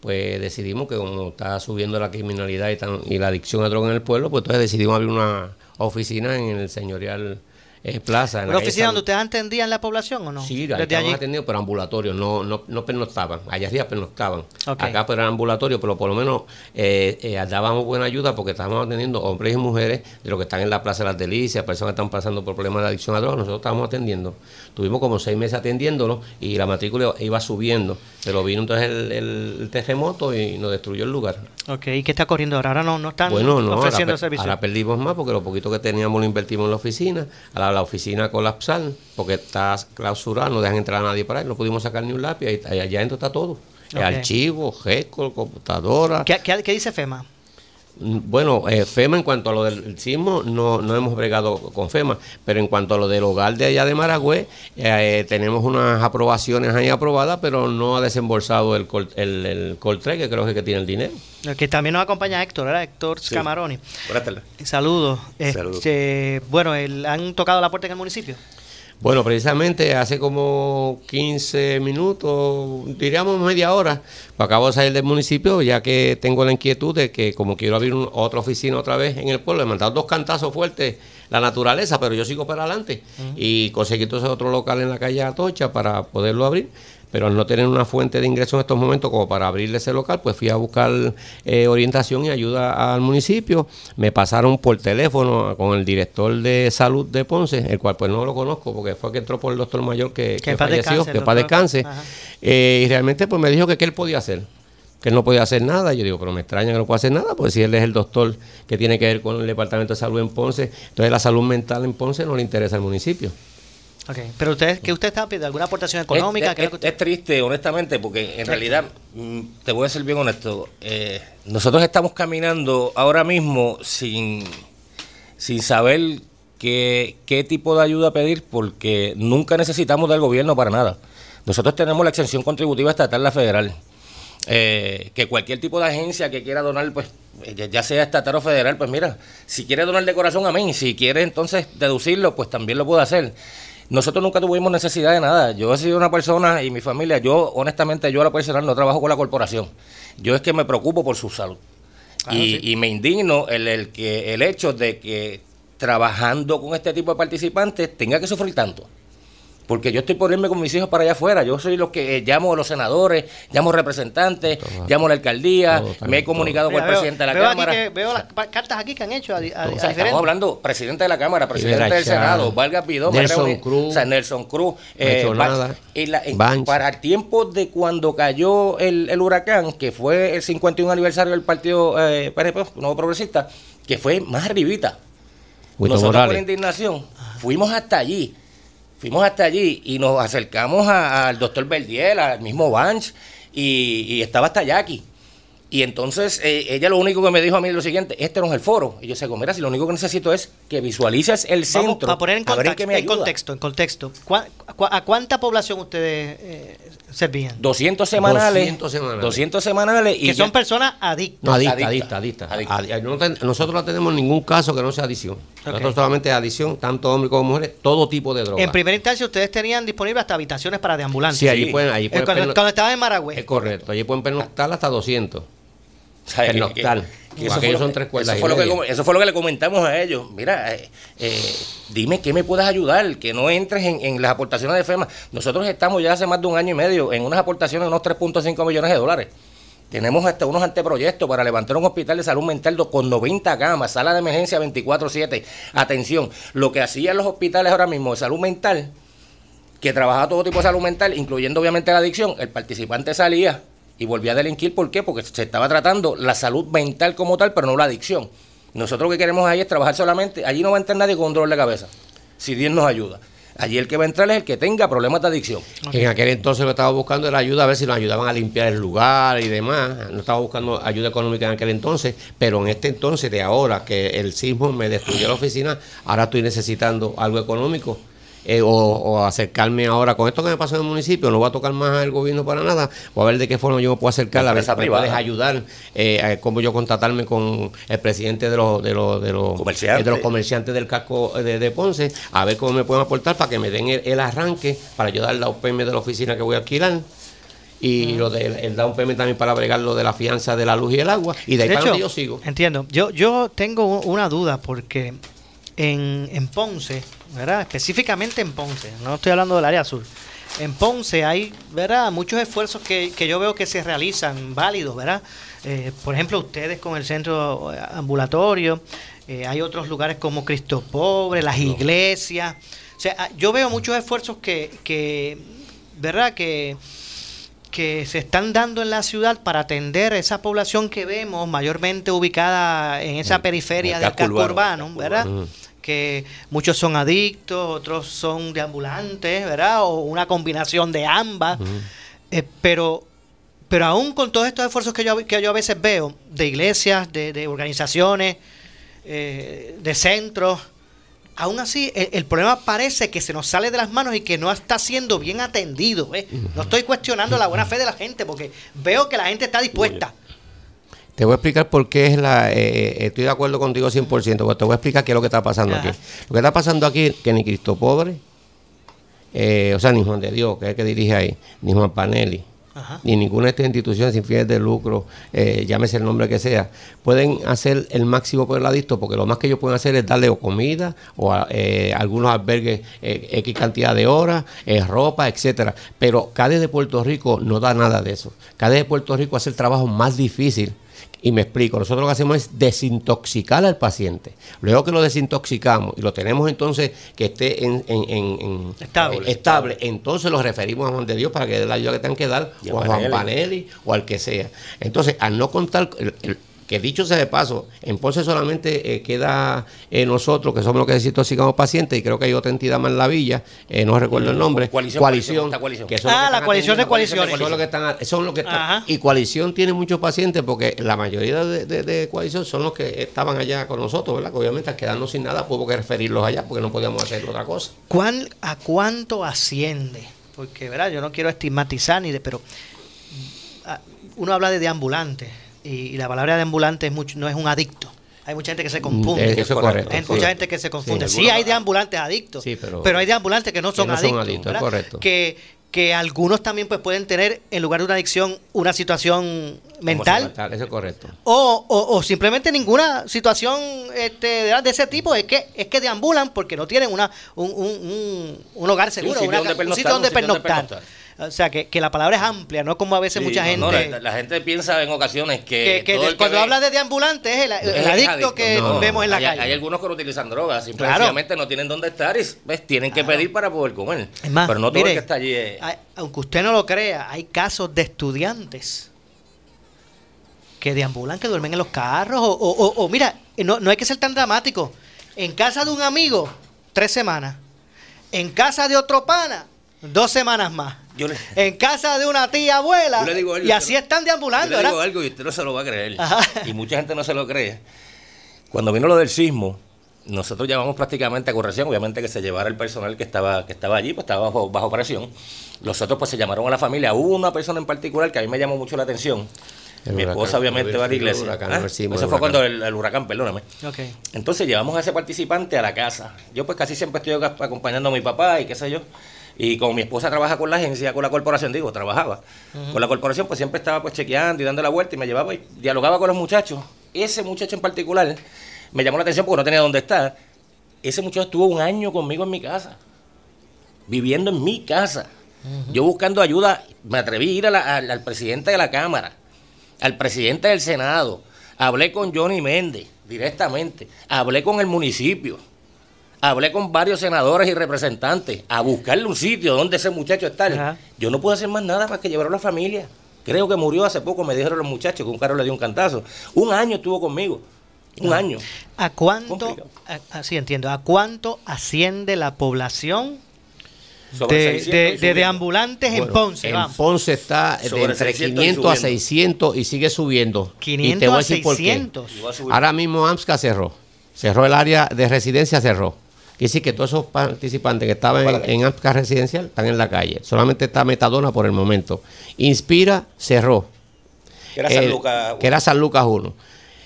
pues decidimos que como está subiendo la criminalidad y, y la adicción a droga en el pueblo, pues entonces decidimos abrir una oficina en el señorial eh, plaza. ¿Una oficina donde ustedes atendían la población o no? Sí, Desde allí atendido, pero ambulatorio, no, no, no pernoctaban. Allá arriba pernoctaban. Acá pero era ambulatorio, pero por lo menos eh, eh, dábamos buena ayuda porque estábamos atendiendo hombres y mujeres de los que están en la Plaza de las Delicias, personas que están pasando por problemas de adicción a drogas, nosotros estábamos atendiendo. Tuvimos como seis meses atendiéndolos y la matrícula iba subiendo. Pero vino entonces el, terremoto y nos destruyó el lugar. Ok, ¿y qué está corriendo ahora? Ahora no, no están bueno, no, ofreciendo ahora, servicio. Ahora perdimos más porque lo poquito que teníamos lo invertimos en la oficina. Ahora la oficina colapsar porque está clausurada, no dejan entrar a nadie para ahí, no pudimos sacar ni un lápiz, ahí, allá adentro está todo. el Archivo, GESCO, computadora. ¿Qué, qué, dice FEMA? Bueno, eh, FEMA en cuanto a lo del sismo no, no hemos bregado con FEMA, pero en cuanto a lo del hogar de allá de Maragüe, eh, tenemos unas aprobaciones ahí aprobadas, pero no ha desembolsado el, el, el Coltre, que creo que, que tiene el dinero. Que también nos acompaña Héctor, ¿verdad? Héctor Scamaroni. Buenas tardes. Saludos. Este, bueno, ¿han tocado la puerta en el municipio? Bueno, precisamente hace como 15 minutos, diríamos media hora, pues acabo de salir del municipio ya que tengo la inquietud de que como quiero abrir otra oficina otra vez en el pueblo, he mandado dos cantazos fuertes la naturaleza, pero yo sigo para adelante. Y conseguí entonces otro local en la calle Atocha para poderlo abrir pero al no tener una fuente de ingreso en estos momentos como para abrirle ese local, pues fui a buscar eh, orientación y ayuda al municipio. Me pasaron por teléfono con el director de salud de Ponce, el cual pues no lo conozco porque fue que entró por el doctor mayor que, que, falleció, que para descanse. Eh, y realmente pues me dijo que qué él podía hacer que él no podía hacer nada. Yo digo, pero me extraña que no pueda hacer nada, pues si él es el doctor que tiene que ver con el Departamento de Salud en Ponce, entonces la salud mental en Ponce no le interesa al municipio. Okay. Pero usted, ¿qué usted está pidiendo? ¿Alguna aportación económica? Es, triste, honestamente, porque en realidad, mm, te voy a ser bien honesto, eh, nosotros estamos caminando ahora mismo sin, sin saber qué, qué tipo de ayuda pedir, porque nunca necesitamos del gobierno para nada. Nosotros tenemos la exención contributiva estatal, la federal. eh, que cualquier tipo de agencia que quiera donar, pues ya sea estatal o federal, pues mira, si quiere donar de corazón, amén. Si quiere entonces deducirlo, pues también lo puede hacer. Nosotros nunca tuvimos necesidad de nada. Yo he sido una persona y mi familia, yo honestamente, yo a la personal no trabajo con la corporación. Yo es que me preocupo por su salud. y, me indigno el, el, que, el hecho de que trabajando con este tipo de participantes tenga que sufrir tanto porque yo estoy por irme con mis hijos para allá afuera. Yo soy los que eh, llamo a los senadores, llamo representantes, llamo a la alcaldía, me he comunicado con el presidente de la Cámara. veo las cartas aquí que han hecho a, Estamos hablando, presidente de la Cámara, presidente del Senado, Vargas Pidón, Nelson Cruz, Nelson Cruz, eh, para el tiempo de cuando cayó el, huracán, que fue el 51 aniversario del partido eh, Nuevo Progresista, que fue más arribita. Nosotros por indignación fuimos hasta allí Fuimos hasta allí y nos acercamos al doctor Verdiel, al mismo Banch, y, estaba hasta Jackie. Y entonces eh, ella lo único que me dijo a mí es lo siguiente, este no es el foro. Y yo sé, mira, si lo único que necesito es que visualices el centro. para poner en, contexto, en contexto, ¿a cuánta población ustedes eh, servían? 200 semanales. 200 semanales. 200 semanales y que son personas adictas. No, adictas, adictas, adictas. nosotros no tenemos ningún caso que no sea adicción. Nosotros solamente adición, tanto hombres como mujeres, todo tipo de drogas. En primera instancia, ustedes tenían disponibles hasta habitaciones para deambulantes. Sí, allí pueden. Allí pueden cuando, estaban en Maragüey. Es correcto, allí pueden pernoctar hasta 200. Pernoctar. Eso, fue son tres eso, fue lo que, eso fue lo que le comentamos a ellos. Mira, eh, eh, dime qué me puedes ayudar, que no entres en, en, las aportaciones de FEMA. Nosotros estamos ya hace más de un año y medio en unas aportaciones de unos 3.5 millones de dólares. Tenemos hasta unos anteproyectos para levantar un hospital de salud mental con 90 camas, sala de emergencia 24/7. Atención, lo que hacían los hospitales ahora mismo de salud mental, que trabajaba todo tipo de salud mental, incluyendo obviamente la adicción, el participante salía y volvía a delinquir. ¿Por qué? Porque se estaba tratando la salud mental como tal, pero no la adicción. Nosotros lo que queremos ahí es trabajar solamente, allí no va a entrar nadie con un dolor de cabeza, si Dios nos ayuda. Allí el que va a entrar es el que tenga problemas de adicción. En aquel entonces lo que estaba buscando era ayuda, a ver si nos ayudaban a limpiar el lugar y demás. No estaba buscando ayuda económica en aquel entonces, pero en este entonces de ahora que el sismo me destruyó la oficina, ahora estoy necesitando algo económico eh, o, acercarme ahora con esto que me pasó en el municipio, no voy a tocar más al gobierno para nada, voy a ver de qué forma yo me puedo acercar, a ver si me puedes ayudar, eh, cómo yo contratarme con el presidente de los, de los, de los, comerciantes. de los comerciantes del casco de, Ponce, a ver cómo me pueden aportar para que me den el, arranque, para ayudar la UPM de la oficina que voy a alquilar y lo del el down payment también para bregar lo de la fianza de la luz y el agua y de ahí para yo sigo. Entiendo. Yo yo tengo una duda porque en, en Ponce ¿verdad? Específicamente en Ponce, no estoy hablando del área sur. En Ponce hay, ¿verdad? Muchos esfuerzos que, yo veo que se realizan válidos, ¿verdad? Eh, por ejemplo, ustedes con el centro ambulatorio, eh, hay otros lugares como Cristo Pobre, las iglesias. O sea, ah, yo veo muchos esfuerzos que, que ¿verdad? Que, que se están dando en la ciudad para atender esa población que vemos mayormente ubicada en esa periferia del casco urbano, ¿verdad? Que muchos son adictos, otros son deambulantes, ¿verdad? O una combinación de ambas. Eh, pero, pero aún con todos estos esfuerzos que yo, que yo a veces veo, de iglesias, de, organizaciones, eh, de centros, aún así el, problema parece que se nos sale de las manos y que no está siendo bien atendido. ¿eh? No estoy cuestionando la buena *laughs* fe de la gente porque veo que la gente está dispuesta. Te voy a explicar por qué es la. Eh, eh, estoy de acuerdo contigo 100%, pero te voy a explicar qué es lo que está pasando aquí. Lo que está pasando aquí es que ni Cristo Pobre, eh, o sea, ni Juan de Dios, que es el que dirige ahí, ni Juan Panelli, ni ninguna de estas instituciones sin fines de lucro, llámese el nombre que sea, pueden hacer el máximo por el adicto, porque lo más que ellos pueden hacer es darle o comida o algunos albergues X cantidad de horas, ropa, etcétera. Pero CADE de Puerto Rico no da nada de eso. CADE de Puerto Rico hace el trabajo más difícil y me explico, nosotros lo que hacemos es desintoxicar al paciente. Luego que lo desintoxicamos y lo tenemos entonces que esté en, estable. entonces lo referimos a Juan de Dios para que dé la ayuda que tengan que dar, o a Juan Panelli, o al que sea. Entonces, al no contar, el, que dicho sea de paso, en Ponce solamente eh, queda eh, nosotros, que somos los que desintoxicamos pacientes, y creo que hay otra entidad más en la villa, eh, no recuerdo el nombre. Coalición. coalición, ah, la coalición de coaliciones. Son los que están, son los que están, y coalición tiene muchos pacientes porque la mayoría de, coalición son los que estaban allá con nosotros, ¿verdad? Que obviamente al quedarnos sin nada, hubo que referirlos allá porque no podíamos hacer otra cosa. ¿Cuál, ¿A cuánto asciende? Porque, ¿verdad? Yo no quiero estigmatizar ni de, pero uno habla de deambulante y, la palabra deambulante es mucho, no es un adicto. Hay mucha gente que se confunde. Eso es correcto. Hay mucha gente que se confunde. Sí, hay deambulantes adictos, pero, hay deambulantes que no son adictos. correcto. Que, que algunos también pues pueden tener, en lugar de una adicción, una situación mental. Eso es correcto. O, o, simplemente ninguna situación este, de ese tipo. Es que es que deambulan porque no tienen una un, un, un hogar seguro, un sitio donde pernoctar. O sea, que, que, la palabra es amplia, no como a veces mucha gente... la, gente piensa en ocasiones que... cuando habla de deambulante es el, adicto, que vemos en la calle. Hay algunos que no utilizan drogas, simplemente no tienen dónde estar y ¿ves? tienen que pedir para poder comer. Es más, Pero no todo el que está allí Aunque usted no lo crea, hay casos de estudiantes que deambulan, que duermen en los carros, o, o, o mira, no, no hay que ser tan dramático. En casa de un amigo, tres semanas. En casa de otro pana, dos semanas más en casa de una tía abuela. y así están deambulando. Yo le digo algo y usted no se lo va a creer. Y mucha gente no se lo cree. Cuando vino lo del sismo, nosotros llamamos prácticamente a corrección, obviamente que se llevara el personal que estaba, que estaba allí, pues estaba bajo, bajo presión. Los otros pues se llamaron a la familia. Hubo una persona en particular que a mí me llamó mucho la atención. Mi esposa obviamente va a la iglesia. Ah, eso fue cuando el, huracán, perdóname. Entonces llevamos a ese participante a la casa. Yo pues casi siempre estoy acompañando a mi papá y qué sé yo. Y como mi esposa trabaja con la agencia, con la corporación, digo, trabajaba con la corporación, pues siempre estaba pues chequeando y dando la vuelta y me llevaba y dialogaba con los muchachos. Ese muchacho en particular me llamó la atención porque no tenía dónde estar. Ese muchacho estuvo un año conmigo en mi casa, viviendo en mi casa. Yo buscando ayuda, me atreví a ir al presidente de la Cámara, al presidente del Senado, hablé con Johnny Méndez directamente, hablé con el municipio hablé con varios senadores y representantes a buscarle un sitio donde ese muchacho está. Yo no pude hacer más nada más que llevarlo a la familia. Creo que murió hace poco, me dijeron los muchachos que un carro le dio un cantazo. Un año estuvo conmigo. Un año. ¿A cuánto, así entiendo, a cuánto asciende la población de, de, ambulantes en Ponce. En Ponce está de entre 500 a 600 y sigue subiendo. 500 a 600. Ahora mismo AMSCA cerró. Cerró el área de residencia, cerró. Quiere decir que todos esos participantes que estaban en, en residencial están en la calle. Solamente está Metadona por el momento. Inspira cerró. Que era San Lucas 1. Que era San Lucas 1.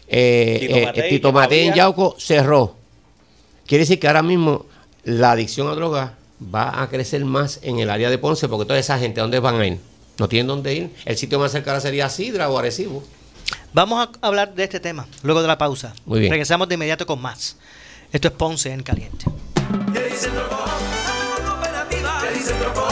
Eh, eh, Tito, Matei, en Yauco cerró. Quiere decir que ahora mismo la adicción a drogas va a crecer más en el área de Ponce porque toda esa gente, ¿dónde van a ir? No tienen dónde ir. El sitio más cercano sería Sidra o Arecibo. Vamos a hablar de este tema luego de la pausa. Muy bien. Regresamos de inmediato con más. Esto es Ponce en Caliente. ¿Qué dice el troco? Operativa. ¿Qué dice el?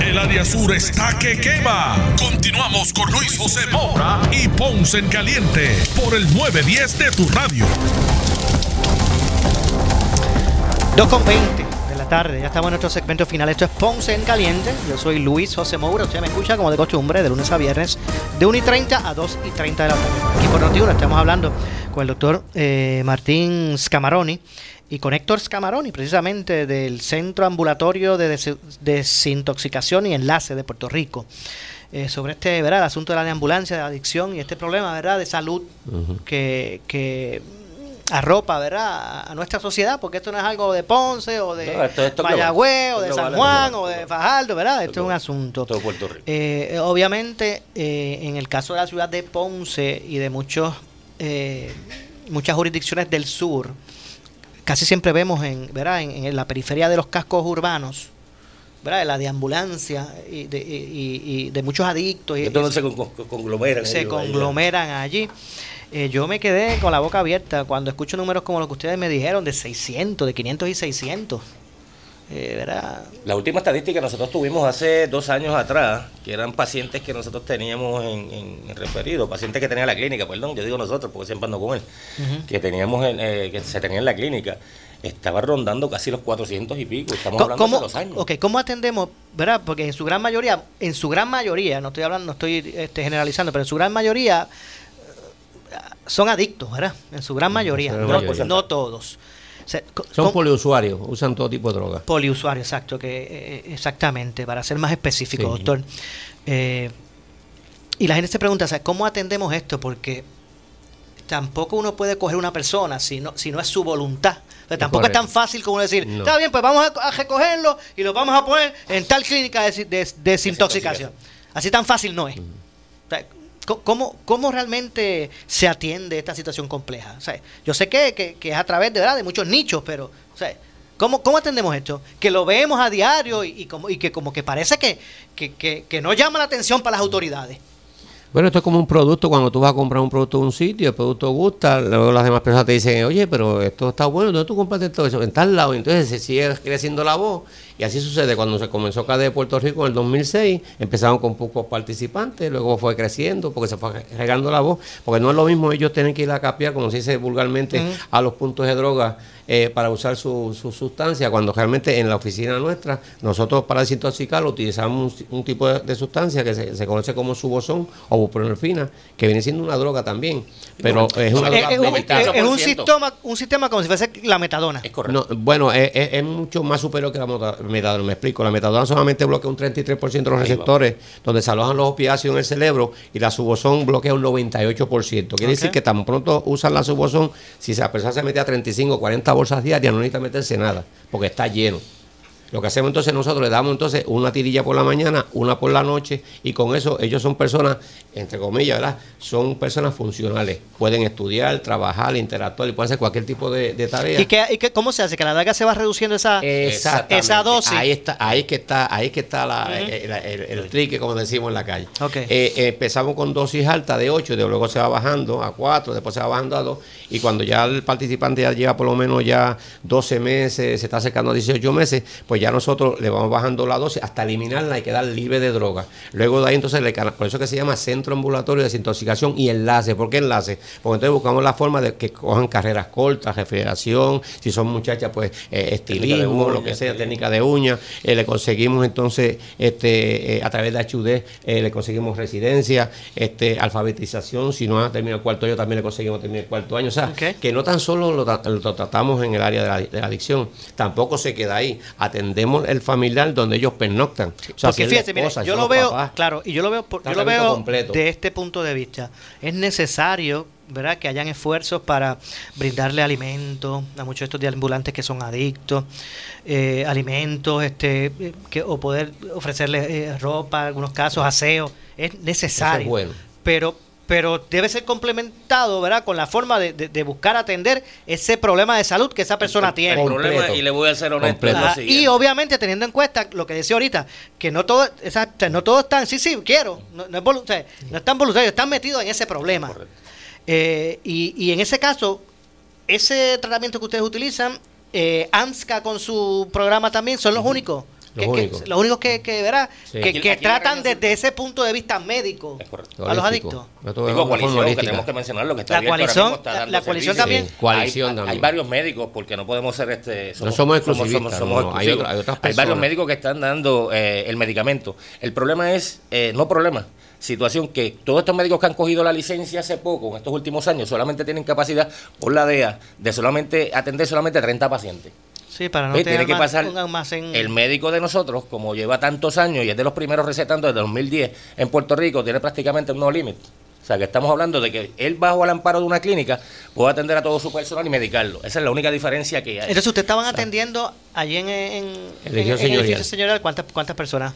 El área sur está que quema. Continuamos con Luis José Moura y Ponce en Caliente por el 910 de tu radio. 2 con 20 de la tarde, ya estamos en nuestro segmento final. Esto es Ponce en Caliente. Yo soy Luis José Moura. Usted me escucha como de costumbre de lunes a viernes de 1 y 30 a 2 y 30 de la tarde. Aquí por Notiuno estamos hablando con el doctor eh, Martín Scamaroni y con Héctor Scamaroni, precisamente del Centro Ambulatorio de Desintoxicación y Enlace de Puerto Rico, eh, sobre este ¿verdad? el asunto de la ambulancia, de adicción y este problema ¿verdad? de salud que, que arropa ¿verdad? a nuestra sociedad, porque esto no es algo de Ponce o de Mayagüez o de San Juan o de Fajardo, ¿verdad? Esto, es un asunto. Todo Puerto Rico. Eh, obviamente, eh, en el caso de la ciudad de Ponce y de muchos muchas jurisdicciones del sur, casi siempre vemos en, ¿verdad? En, la periferia de los cascos urbanos ¿verdad? de la deambulancia y de, y, de muchos adictos. Y, se conglomeran. Se conglomeran allí. Eh, yo me quedé con la boca abierta cuando escucho números como los que ustedes me dijeron, de 600, de 500 y 600. Eh, la última estadística que nosotros tuvimos hace dos años atrás, que eran pacientes que nosotros teníamos en, referido, pacientes que tenía la clínica, perdón, yo digo nosotros porque siempre ando con él, que teníamos eh, que se tenía en la clínica, estaba rondando casi los 400 y pico, estamos hablando de dos años. Ok, ¿cómo atendemos, verdad? Porque en su gran mayoría, en su gran mayoría, no estoy hablando, no estoy este, generalizando, pero en su gran mayoría eh, son adictos, ¿verdad? En su gran mayoría, no todos. Son poliusuarios, usan todo tipo de drogas. Poliusuarios, exacto, que eh, exactamente, para ser más específico, doctor. Eh, y la gente se pregunta, ¿cómo atendemos esto? Porque tampoco uno puede coger una persona si no, si no es su voluntad. tampoco es tan fácil como decir, está bien, pues vamos a, recogerlo y lo vamos a poner en tal clínica de, desintoxicación. Así tan fácil no es. ¿Cómo, ¿Cómo realmente se atiende esta situación compleja? yo sé que, es a través de, ¿verdad? de muchos nichos, pero ¿cómo, ¿cómo atendemos esto? Que lo vemos a diario y, como, y que como que parece que, que no llama la atención para las autoridades. Bueno, esto es como un producto, cuando tú vas a comprar un producto en un sitio, el producto gusta, luego las demás personas te dicen, oye, pero esto está bueno, ¿dónde tú compraste todo eso? En tal lado, entonces se sigue creciendo la voz, y así sucede cuando se comenzó acá de Puerto Rico en el 2006, empezaron con pocos participantes, luego fue creciendo porque se fue regando la voz, porque no es lo mismo ellos tienen que ir a capiar, como se dice vulgarmente, a los puntos de droga eh, para usar su, sustancia, cuando realmente en la oficina nuestra, nosotros para desintoxicar utilizamos un, tipo de, sustancia que se, conoce como subozón o buprenorfina, que viene siendo una droga también, pero es una droga es, un, sistema, un sistema como si fuese la metadona. Es correcto. bueno, es, mucho más superior que la metadona, me explico, la metadona solamente bloquea un 33% de los receptores donde se alojan los opiáceos en el cerebro y la subozón bloquea un 98%. Quiere decir que tan pronto usan la subozón, si la persona se mete a 35 o 40 bolsas diarias, no necesita meterse nada, porque está lleno. Lo que hacemos entonces nosotros le damos entonces una tirilla por la mañana, una por la noche y con eso ellos son personas, entre comillas, ¿verdad? Son personas funcionales. Pueden estudiar, trabajar, interactuar y pueden hacer cualquier tipo de, tarea. ¿Y, qué, ¿Y cómo se hace? ¿Que la larga se va reduciendo esa, esa dosis? Ahí está, ahí que está, ahí que está la, el, trique, como decimos en la calle. Eh, empezamos con dosis alta de 8, de luego se va bajando a 4, después se va bajando a 2 y cuando ya el participante ya lleva por lo menos ya 12 meses, se está acercando a 18 meses, pues ya nosotros le vamos bajando la dosis hasta eliminarla y quedar libre de droga. Luego de ahí entonces, le, por eso que se llama Centro Ambulatorio de Desintoxicación y Enlace. ¿Por qué enlace? Porque entonces buscamos la forma de que cojan carreras cortas, refrigeración, si son muchachas, pues eh, estilismo, lo que sea, técnica de uñas. Eh, le conseguimos entonces, este eh, a través de HUD, le conseguimos residencia, este alfabetización, si no ha terminado el cuarto año, también le conseguimos terminar el cuarto año. O sea, que no tan solo lo, tratamos en el área de la, de la adicción, tampoco se queda ahí. Atendemos el familiar donde ellos pernoctan. Porque fíjate, yo lo veo, claro, y yo lo veo, yo lo veo de este punto de vista. Es necesario ¿verdad? que hayan esfuerzos para brindarle alimentos a muchos de estos ambulantes que son adictos, eh, alimentos, este, eh, que, o poder ofrecerles eh, ropa, en algunos casos, aseo, es necesario. bueno. Pero pero debe ser complementado, ¿verdad? Con la forma de, de, buscar atender ese problema de salud que esa persona tiene. problema, y le voy a ser honesto. y obviamente teniendo en cuenta lo que decía ahorita, que no todo, no todos están, sí, sí, quiero, no, no, es no están voluntarios, están metidos en ese problema. Eh, y, y en ese caso, ese tratamiento que ustedes utilizan, eh, AMSCA con su programa también, son los únicos los únicos que, que, verá, que, tratan desde ese punto de vista médico a los adictos. Digo, coalición, que tenemos que mencionar lo que está la coalición, la, coalición también. hay, varios médicos, porque no podemos ser este. no somos exclusivistas. hay, otras hay varios médicos que están dando eh, el medicamento. El problema es, eh, no problema, situación que todos estos médicos que han cogido la licencia hace poco, en estos últimos años, solamente tienen capacidad por la DEA de solamente atender solamente 30 pacientes. Sí, para no tiene que pasar el médico de nosotros, como lleva tantos años y es de los primeros recetando desde 2010 en Puerto Rico, tiene prácticamente un no límite. O sea, que estamos hablando de que él bajo el amparo de una clínica puede atender a todo su personal y medicarlo. Esa es la única diferencia que hay. Entonces, ¿ustedes estaban atendiendo allí en, en, El en- en edificio señorial. ¿Cuántas, ¿Cuántas personas?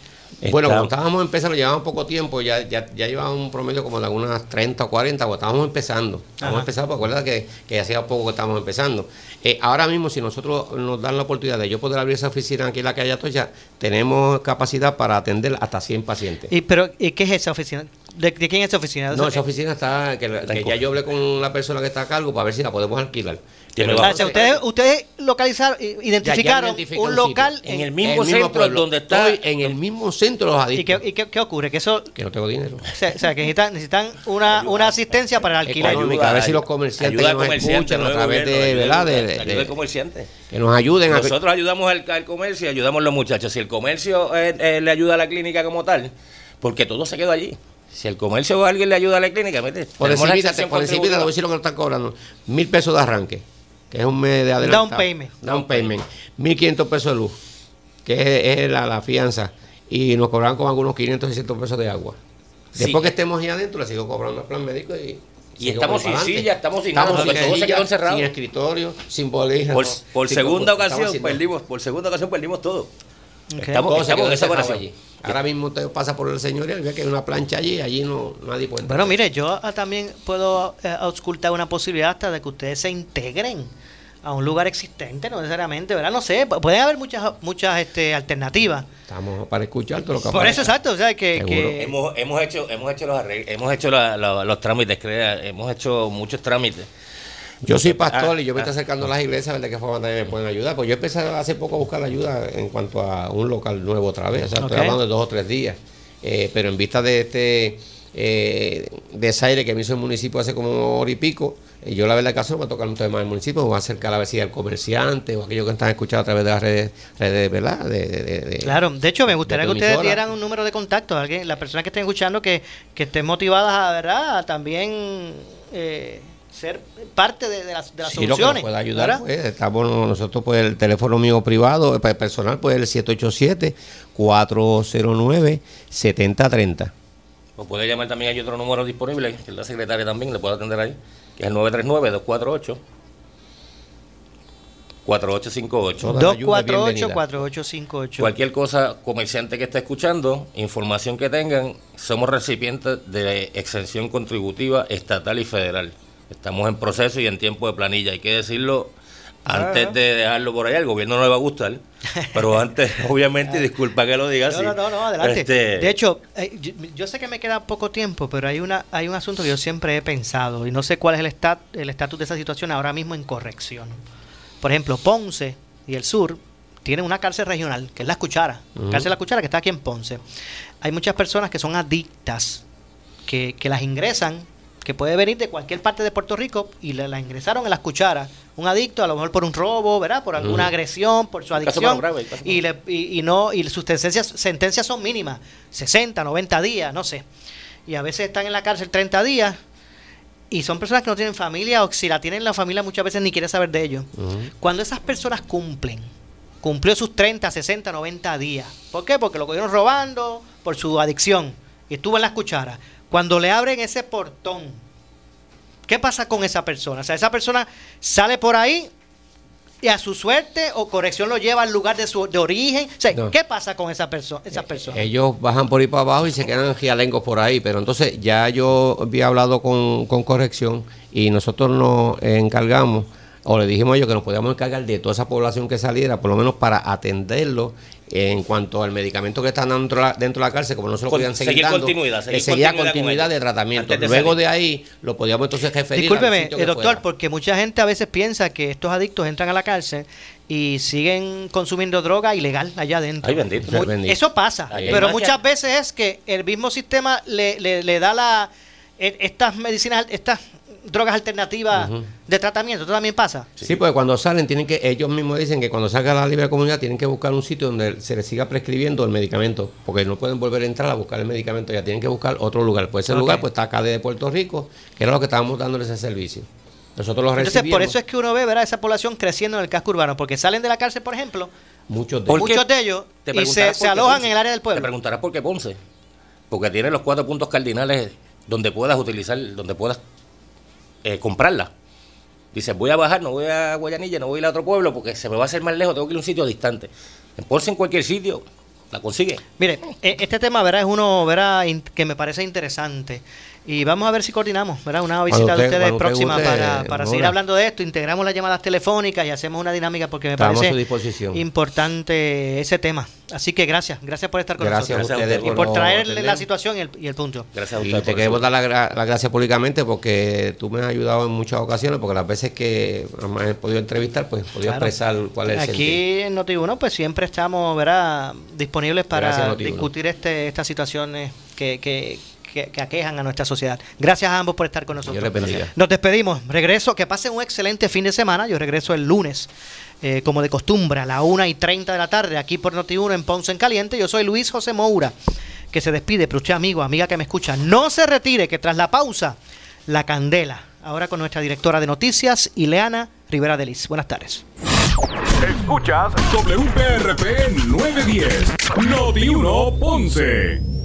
Bueno, cuando estábamos empezando, llevábamos poco tiempo, ya, ya, ya llevábamos un promedio como de algunas 30 o 40, porque estábamos empezando. Estábamos Ajá. empezando, porque acuérdate que, que hacía poco que estábamos empezando. Eh, ahora mismo, si nosotros nos dan la oportunidad de yo poder abrir esa oficina aquí en la calle Atocha, tenemos capacidad para atender hasta 100 pacientes. ¿Y, pero, ¿y qué es esa oficina? ¿De, de quién es esa oficina? No, esa oficina está, que, que ya yo hablé con la persona que está a cargo para ver si la podemos alquilar. Pero- o sea, ustedes, ustedes localizaron, i- Ya- ya identificaron un local En el mismo centro pueblo. donde Estoy en el mismo centro de los ¿Y adictos. qué, y qué- qué ocurre? Que eso, Que no tengo dinero. o sea, o sea, que necesitan, necesitan una, una asistencia para el alquiler. A ver si los comerciantes ayuda nos comerciante, escuchan no a través gobierno, de, ayuda ¿verdad? de- De- de- comerciante. que nos ayuden a Nosotros ayudamos al, al comercio y ayudamos a los muchachos. Si el comercio eh, eh, le ayuda a la clínica como tal, porque todo se quedó allí. Si el comercio o alguien le ayuda a la clínica, mire, Por encima, por te voy a decir lo que nos están cobrando. Mil pesos de arranque, que es un mes de adelanto. Down payment. Down payment. Mil quinientos pesos de luz, que es, es la, la fianza. Y nos cobran con algunos 500, 600 pesos de agua. Sí. Después que estemos ahí adentro, le sigo cobrando el plan médico y... Y estamos sin silla, estamos sin Estamos nada, sin silla, quedó encerrado. sin escritorio, sin bolígrafo. Por, por sin segunda ocasión perdimos, por segunda ocasión perdimos todo. Estamos, estamos en esa allí. Ahora mismo usted pasa por el señorial y ve que hay una plancha allí, allí no nadie puede entrar. Bueno, mire, yo ah, también puedo eh, auscultar una posibilidad hasta de que ustedes se integren a un lugar existente, no necesariamente, ¿verdad? No sé, pu- pueden haber muchas muchas este, alternativas. Estamos para escuchar todo lo que Por eso, exacto, o sea, que... Hemos, hemos hecho, hemos hecho los arreglos, hemos hecho la- la- los trámites, crea, hemos hecho muchos trámites. Yo soy pastor Ah, y yo me estoy ah. acercando a las iglesias a ver de qué forma también me pueden ayudar. Pues yo empecé hace poco a buscar ayuda en cuanto a un local nuevo otra vez. O sea, estoy hablando de dos o tres días. Eh, pero en vista de este eh, desaire que me hizo el municipio hace como hora y pico, eh, yo la verdad caso me va a tocar un tema del municipio, me voy a acercar a ver si al comerciante o aquellos que están escuchando a través de las redes, redes ¿verdad? De, de- de- Claro, de hecho me gustaría que ustedes dieran un número de contacto, alguien, las personas que estén escuchando que, que estén motivadas a, ¿verdad? a también eh, ser parte de, de las, de las Sí, lo que nos soluciones. pueda ayudar, pues, estamos nosotros, pues, el teléfono mío privado, eh, pe- personal, pues, el 787-409-7030. O puede llamar también, hay otro número disponible, que es la secretaria también, le puedo atender ahí, que es el 939-248. 4858. 248-4858. Cualquier cosa, comerciante que esté escuchando, información que tengan, somos recipientes de exención contributiva estatal y federal. Estamos en proceso y en tiempo de planilla. Hay que decirlo antes de dejarlo por ahí. Al gobierno no le va a gustar, *laughs* pero antes, obviamente, disculpa que lo diga No, así. no, no, no, adelante. Este, De hecho, eh, yo, yo sé que me queda poco tiempo, pero hay una hay un asunto que yo siempre he pensado y no sé cuál es el estat, el estatus de esa situación ahora mismo en corrección. Por ejemplo, Ponce y el sur tienen una cárcel regional, que es La Cuchara. Ujú. Cárcel La Cuchara que está aquí en Ponce. Hay muchas personas que son adictas, que, que las ingresan, que puede venir de cualquier parte de Puerto Rico y le- las ingresaron en Las Cucharas. Un adicto, a lo mejor por un robo, ¿verdad? Por alguna Ujú. agresión, por su adicción. grave, y, le- y, y no y sus sentencias, sentencias son mínimas, 60, 90 días, no sé. Y a veces están en la cárcel 30 días y son personas que no tienen familia o si la tienen la familia muchas veces ni quiere saber de ellos. Cuando esas personas cumplen, cumplió sus 30, 60, 90 días. ¿Por qué? Porque lo cogieron robando por su adicción y estuvo en las cucharas. Cuando le abren ese portón, ¿qué pasa con esa persona? O sea, esa persona sale por ahí y a su suerte o corrección lo lleva al lugar de su de origen. O sea, No. ¿qué pasa con esa persona? Esa persona? Ellos bajan por ahí para abajo y se quedan gialengos por ahí, pero entonces ya yo había hablado con, con corrección y nosotros nos encargamos, o le dijimos a ellos que nos podíamos encargar de toda esa población que saliera, por lo menos para atenderlo en cuanto al medicamento que están dentro, de la- dentro de la cárcel, como no se lo Con- podían seguir, seguir dando, continuidad, seguir seguía continuidad continuidad, con de tratamiento. de Luego salir. de ahí lo podíamos entonces referir al Discúlpeme, sitio eh, que doctor, fuera. porque mucha gente a veces piensa que estos adictos entran a la cárcel y siguen consumiendo droga ilegal allá adentro. Ay, bendito. Mu- Bendito. Eso pasa, pero muchas veces es que el mismo sistema le, le- le da la e- estas medicinas, estas drogas alternativas de tratamiento. ¿Esto también pasa? Sí, porque cuando salen tienen que, ellos mismos dicen que cuando salga a la libre comunidad tienen que buscar un sitio donde se les siga prescribiendo el medicamento, porque no pueden volver a entrar a buscar el medicamento, ya tienen que buscar otro lugar. Pues ese lugar pues está acá de Puerto Rico, que era lo que estábamos dándole ese servicio. Nosotros los Entonces, recibimos, por eso es que uno ve ¿verdad? esa población creciendo en el casco urbano, porque salen de la cárcel, por ejemplo, muchos de muchos de ellos Te y se, alojan Ponce. en el área del Te pueblo. preguntarás por qué Ponce. Porque tiene los cuatro puntos cardinales donde puedas utilizar, donde puedas eh, comprarla. Dices, voy a bajar, no voy a Guayanilla, no voy a ir a otro pueblo porque se me va a hacer más lejos, tengo que ir a un sitio distante. En Ponce, en cualquier sitio, la consigue. Mire, e, este tema, verá, es uno, verá, que me parece interesante. Y vamos a ver si coordinamos, ¿verdad? Una visita de ustedes próxima para, para seguir hablando de esto. Integramos las llamadas telefónicas y hacemos una dinámica porque me parece importante ese tema. Así que gracias, gracias por estar con nosotros. y por traerle la situación y el, punto. Gracias a usted. Y te queremos dar las la gracias públicamente porque tú me has ayudado en muchas ocasiones, porque las veces que me he podido entrevistar, pues he podido expresar cuál es el Aquí en Noti1, pues siempre estamos, ¿verdad? Disponibles para discutir este, estas situaciones que, que que, aquejan a nuestra sociedad. Gracias a ambos por estar con nosotros. Nos despedimos. Regreso, que pasen un excelente fin de semana. Yo regreso el lunes, eh, como de costumbre, a la 1 y 30 de la tarde, aquí por Noti1 en Ponce en Caliente. Yo soy Luis José Moura, que se despide. Pero usted, amigo, amiga que me escucha, no se retire, que tras la pausa, la candela. Ahora con nuestra directora de noticias, Ileana Rivera Delis. Buenas tardes. Escuchas WPRP 910, Noti1 Ponce.